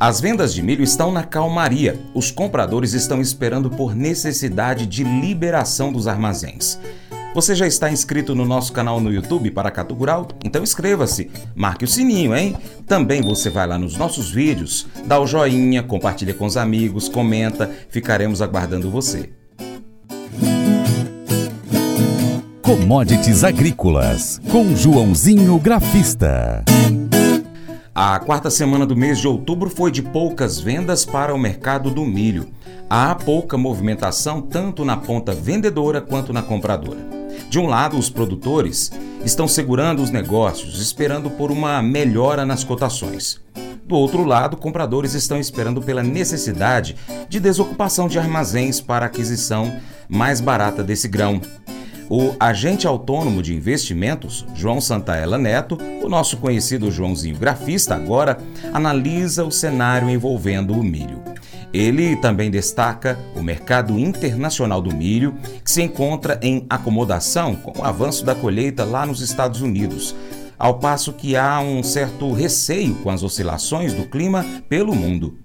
As vendas de milho estão na calmaria. Os compradores estão esperando por necessidade de liberação dos armazéns. Você já está inscrito no nosso canal no YouTube Paracatu Rural? Então inscreva-se, marque o sininho, hein? Também você vai lá nos nossos vídeos, dá o joinha, compartilha com os amigos, comenta, ficaremos aguardando você. Commodities Agrícolas, com Joãozinho Grafista. A quarta semana do mês de outubro foi de poucas vendas para o mercado do milho. Há pouca movimentação tanto na ponta vendedora quanto na compradora. De um lado, os produtores estão segurando os negócios, esperando por uma melhora nas cotações. Do outro lado, compradores estão esperando pela necessidade de desocupação de armazéns para aquisição mais barata desse grão. O agente autônomo de investimentos, João Santaella Neto, o nosso conhecido Joãozinho Grafista, agora analisa o cenário envolvendo o milho. Ele também destaca o mercado internacional do milho, que se encontra em acomodação com o avanço da colheita lá nos Estados Unidos, ao passo que há um certo receio com as oscilações do clima pelo mundo.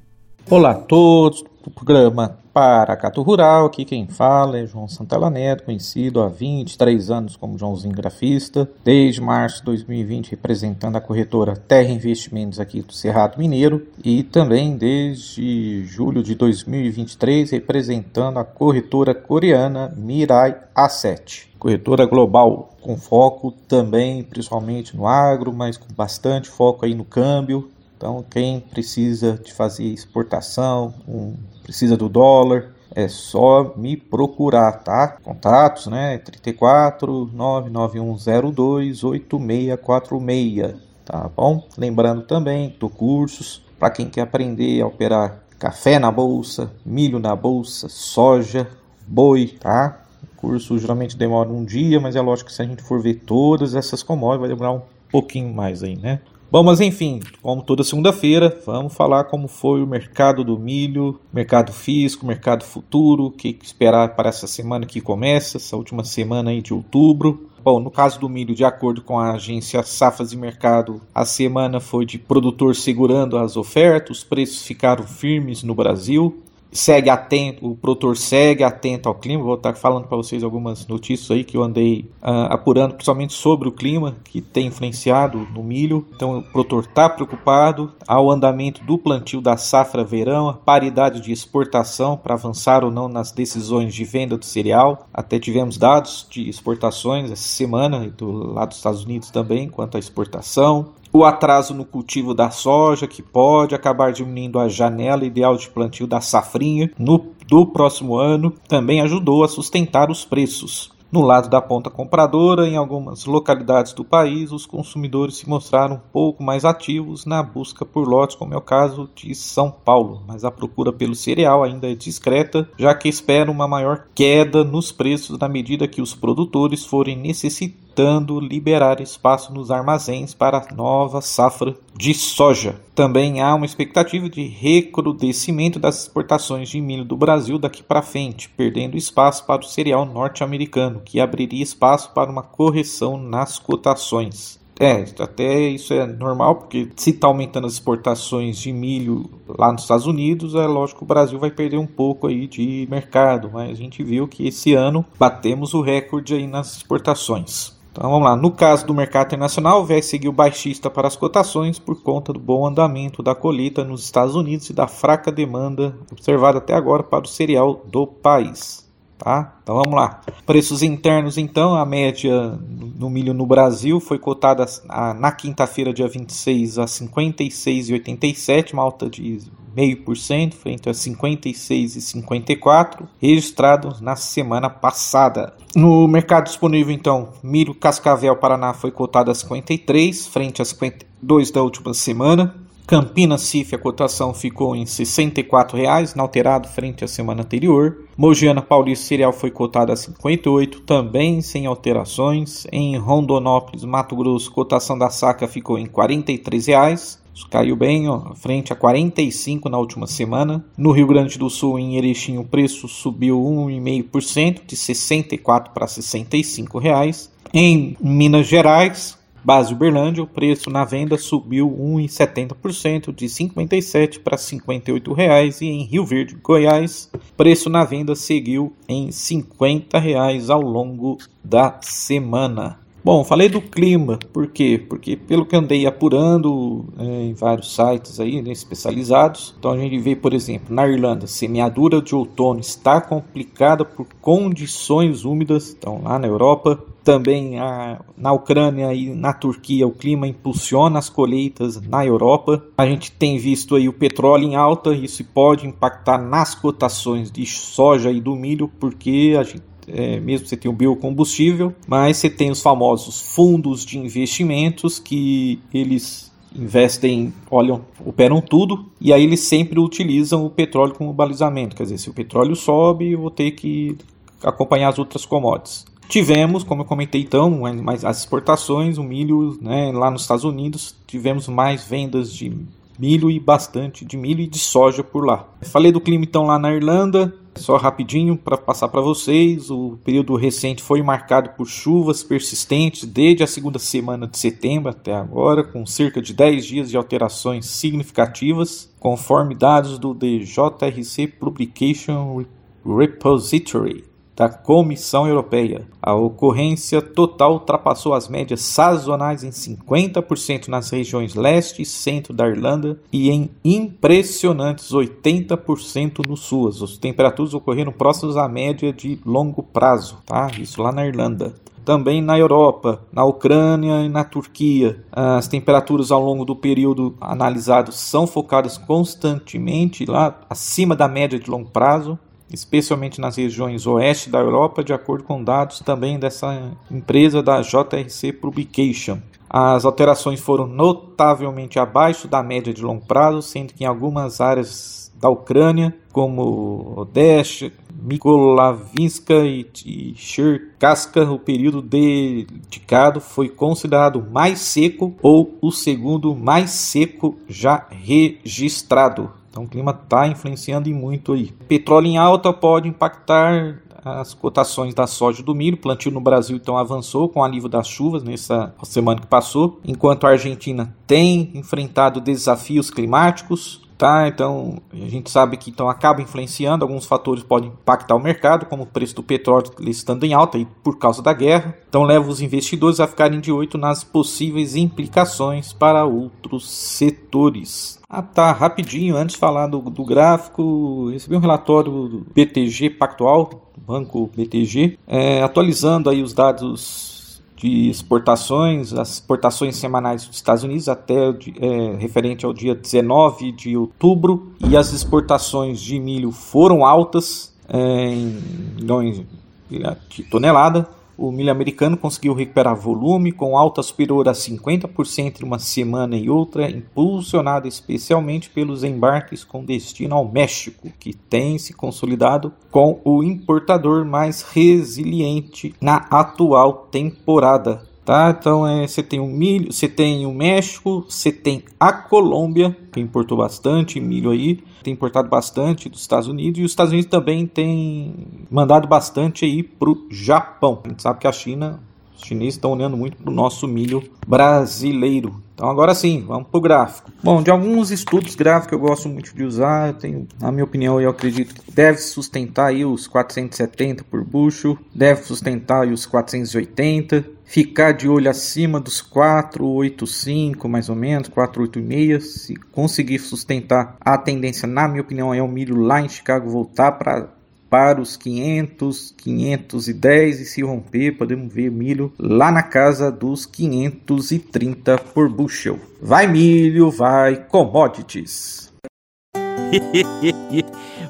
Olá a todos do programa Paracato Rural, aqui quem fala é João Santella Neto, conhecido há 23 anos como Joãozinho Grafista, desde março de 2020 representando a corretora Terra Investimentos aqui do Cerrado Mineiro. E também desde julho de 2023 representando a corretora coreana Mirai Asset. Corretora global com foco também principalmente no agro, mas com bastante foco aí no câmbio, então, quem precisa de fazer exportação, um, precisa do dólar, é só me procurar, tá? Contatos, né? 34 99102 8646, tá bom? Lembrando também do cursos para quem quer aprender a operar café na bolsa, milho na bolsa, soja, boi, tá? O curso geralmente demora um dia, mas é lógico que se a gente for ver todas essas commodities vai demorar um pouquinho mais aí, né? Bom, mas enfim, como toda segunda-feira, vamos falar como foi o mercado do milho, mercado físico, mercado futuro, o que esperar para essa semana que começa, essa última semana aí de outubro. Bom, no caso do milho, de acordo com a agência Safas e Mercado, a semana foi de produtor segurando as ofertas, os preços ficaram firmes no Brasil segue atento, o produtor segue atento ao clima. Vou estar falando para vocês algumas notícias aí que eu andei uh, apurando, principalmente sobre o clima que tem influenciado no milho. Então, o produtor está preocupado ao andamento do plantio da safra verão, a paridade de exportação para avançar ou não nas decisões de venda do cereal. Até tivemos dados de exportações essa semana do lado dos Estados Unidos também quanto à exportação o atraso no cultivo da soja, que pode acabar diminuindo a janela ideal de plantio da safrinha no, do próximo ano, também ajudou a sustentar os preços. No lado da ponta compradora, em algumas localidades do país, os consumidores se mostraram um pouco mais ativos na busca por lotes, como é o caso de São Paulo, mas a procura pelo cereal ainda é discreta, já que espera uma maior queda nos preços na medida que os produtores forem necessitados tentando liberar espaço nos armazéns para a nova safra de soja. Também há uma expectativa de recrudescimento das exportações de milho do Brasil daqui para frente, perdendo espaço para o cereal norte-americano, que abriria espaço para uma correção nas cotações. É, até isso é normal, porque se está aumentando as exportações de milho lá nos Estados Unidos, é lógico que o Brasil vai perder um pouco aí de mercado, mas a gente viu que esse ano batemos o recorde aí nas exportações. Então vamos lá. No caso do mercado internacional, o VEG seguiu baixista para as cotações por conta do bom andamento da colheita nos Estados Unidos e da fraca demanda observada até agora para o cereal do país. Tá? Então vamos lá. Preços internos, então, a média no milho no Brasil foi cotada na quinta-feira, dia 26, a 56,87, uma alta de 0,5% frente a 56,54 registrados na semana passada. No mercado disponível, então, milho Cascavel Paraná foi cotado a 53 frente a 52 da última semana. Campinas CIF a cotação ficou em R$ 64,00, inalterado frente à semana anterior. Mogiana Paulista Cereal foi cotada a 58, também sem alterações. Em Rondonópolis, Mato Grosso, cotação da saca ficou em R$ 43,00. Caiu bem, ó, frente a 45 na última semana. No Rio Grande do Sul, em Erechim, o preço subiu 1,5%, de 64 para 65 reais. Em Minas Gerais, Base Uberlândia, o preço na venda subiu 1,70% de R$ 57 para 58 reais e em Rio Verde, Goiás, preço na venda seguiu em 50 reais ao longo da semana. Bom, falei do clima, por quê? Porque pelo que andei apurando é, em vários sites aí, né, especializados, então a gente vê, por exemplo, na Irlanda, semeadura de outono está complicada por condições úmidas, então lá na Europa, também a, na Ucrânia e na Turquia o clima impulsiona as colheitas na Europa. A gente tem visto aí o petróleo em alta, isso pode impactar nas cotações de soja e do milho, porque a gente é, mesmo você tem o biocombustível, mas você tem os famosos fundos de investimentos que eles investem, olham, operam tudo e aí eles sempre utilizam o petróleo como balizamento. Quer dizer, se o petróleo sobe, eu vou ter que acompanhar as outras commodities. Tivemos, como eu comentei então, as exportações, o milho né, lá nos Estados Unidos, tivemos mais vendas de milho e bastante de milho e de soja por lá. Falei do clima então lá na Irlanda, só rapidinho para passar para vocês, o período recente foi marcado por chuvas persistentes desde a segunda semana de setembro até agora, com cerca de 10 dias de alterações significativas, conforme dados do DJRC Publication Repository da Comissão Europeia. A ocorrência total ultrapassou as médias sazonais em 50% nas regiões leste e centro da Irlanda e em impressionantes 80% no sul. As temperaturas ocorreram próximas à média de longo prazo, tá? Isso lá na Irlanda também na Europa, na Ucrânia e na Turquia. As temperaturas ao longo do período analisado são focadas constantemente lá acima da média de longo prazo especialmente nas regiões oeste da Europa, de acordo com dados também dessa empresa da JRC Publication. As alterações foram notavelmente abaixo da média de longo prazo, sendo que em algumas áreas da Ucrânia, como Odessa, Mikolavinska e Cherkaska, o período dedicado foi considerado mais seco ou o segundo mais seco já registrado. Então o clima está influenciando e muito aí. Petróleo em alta pode impactar as cotações da soja e do milho. Plantio no Brasil então avançou com o alívio das chuvas nessa semana que passou, enquanto a Argentina tem enfrentado desafios climáticos. Tá, então a gente sabe que então acaba influenciando, alguns fatores podem impactar o mercado, como o preço do petróleo estando em alta e por causa da guerra. Então leva os investidores a ficarem de olho nas possíveis implicações para outros setores. Ah, tá, rapidinho, antes de falar do, do gráfico, recebi um relatório do BTG Pactual, Banco BTG, é, atualizando aí os dados de exportações, as exportações semanais dos Estados Unidos até é, referente ao dia 19 de outubro, e as exportações de milho foram altas é, em milhões de tonelada, o milho americano conseguiu recuperar volume com alta superior a 50% entre uma semana e outra, impulsionado especialmente pelos embarques com destino ao México, que tem se consolidado com o importador mais resiliente na atual temporada. Tá? Então é, você tem o milho, você tem o México, você tem a Colômbia, que importou bastante milho aí, tem importado bastante dos Estados Unidos e os Estados Unidos também tem mandado bastante aí para o Japão. A gente sabe que a China, os chineses estão olhando muito para o nosso milho brasileiro. Então agora sim, vamos para o gráfico. Bom, de alguns estudos gráficos eu gosto muito de usar, eu tenho, na minha opinião, eu acredito que deve sustentar aí os 470 por bucho, deve sustentar aí os 480, ficar de olho acima dos 485 mais ou menos, 486, se conseguir sustentar a tendência, na minha opinião, é o milho lá em Chicago voltar para para os 500, 510 e se romper, podemos ver milho lá na casa dos 530 por bushel. Vai milho, vai commodities.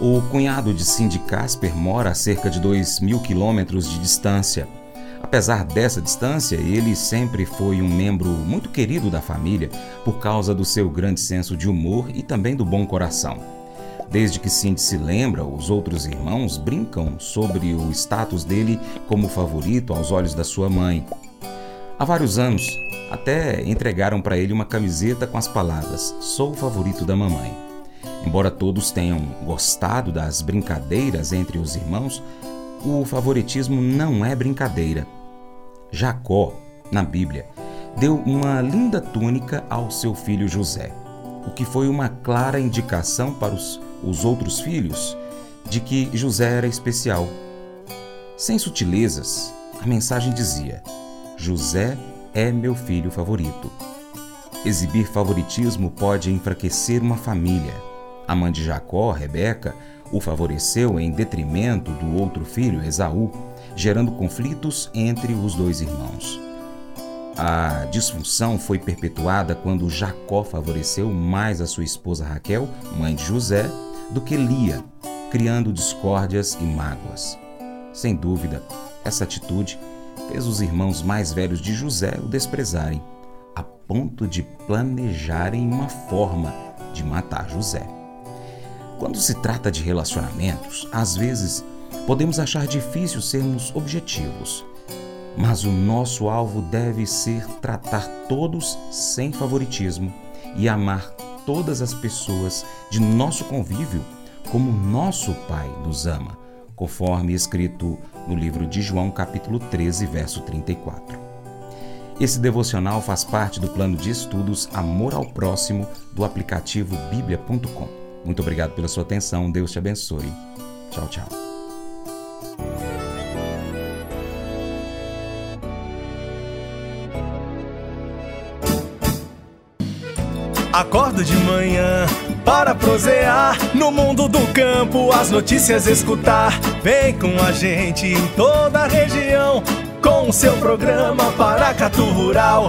O cunhado de Cindy Casper mora a cerca de 2 mil quilômetros de distância. Apesar dessa distância, ele sempre foi um membro muito querido da família por causa do seu grande senso de humor e também do bom coração. Desde que Cindy se lembra, os outros irmãos brincam sobre o status dele como favorito aos olhos da sua mãe. Há vários anos, até entregaram para ele uma camiseta com as palavras: Sou o favorito da mamãe. Embora todos tenham gostado das brincadeiras entre os irmãos, o favoritismo não é brincadeira. Jacó, na Bíblia, deu uma linda túnica ao seu filho José, o que foi uma clara indicação para os, os outros filhos de que José era especial. Sem sutilezas, a mensagem dizia: José é meu filho favorito. Exibir favoritismo pode enfraquecer uma família a mãe de Jacó, Rebeca, o favoreceu em detrimento do outro filho, Esaú, gerando conflitos entre os dois irmãos. A disfunção foi perpetuada quando Jacó favoreceu mais a sua esposa Raquel, mãe de José, do que Lia, criando discórdias e mágoas. Sem dúvida, essa atitude fez os irmãos mais velhos de José o desprezarem, a ponto de planejarem uma forma de matar José. Quando se trata de relacionamentos, às vezes podemos achar difícil sermos objetivos, mas o nosso alvo deve ser tratar todos sem favoritismo e amar todas as pessoas de nosso convívio como nosso Pai nos ama, conforme escrito no livro de João, capítulo 13, verso 34. Esse devocional faz parte do plano de estudos Amor ao Próximo do aplicativo bíblia.com. Muito obrigado pela sua atenção. Deus te abençoe. Tchau, tchau. Acordo de manhã para prosear no mundo do campo, as notícias escutar. Vem com a gente em toda a região com o seu programa Paracatu Rural.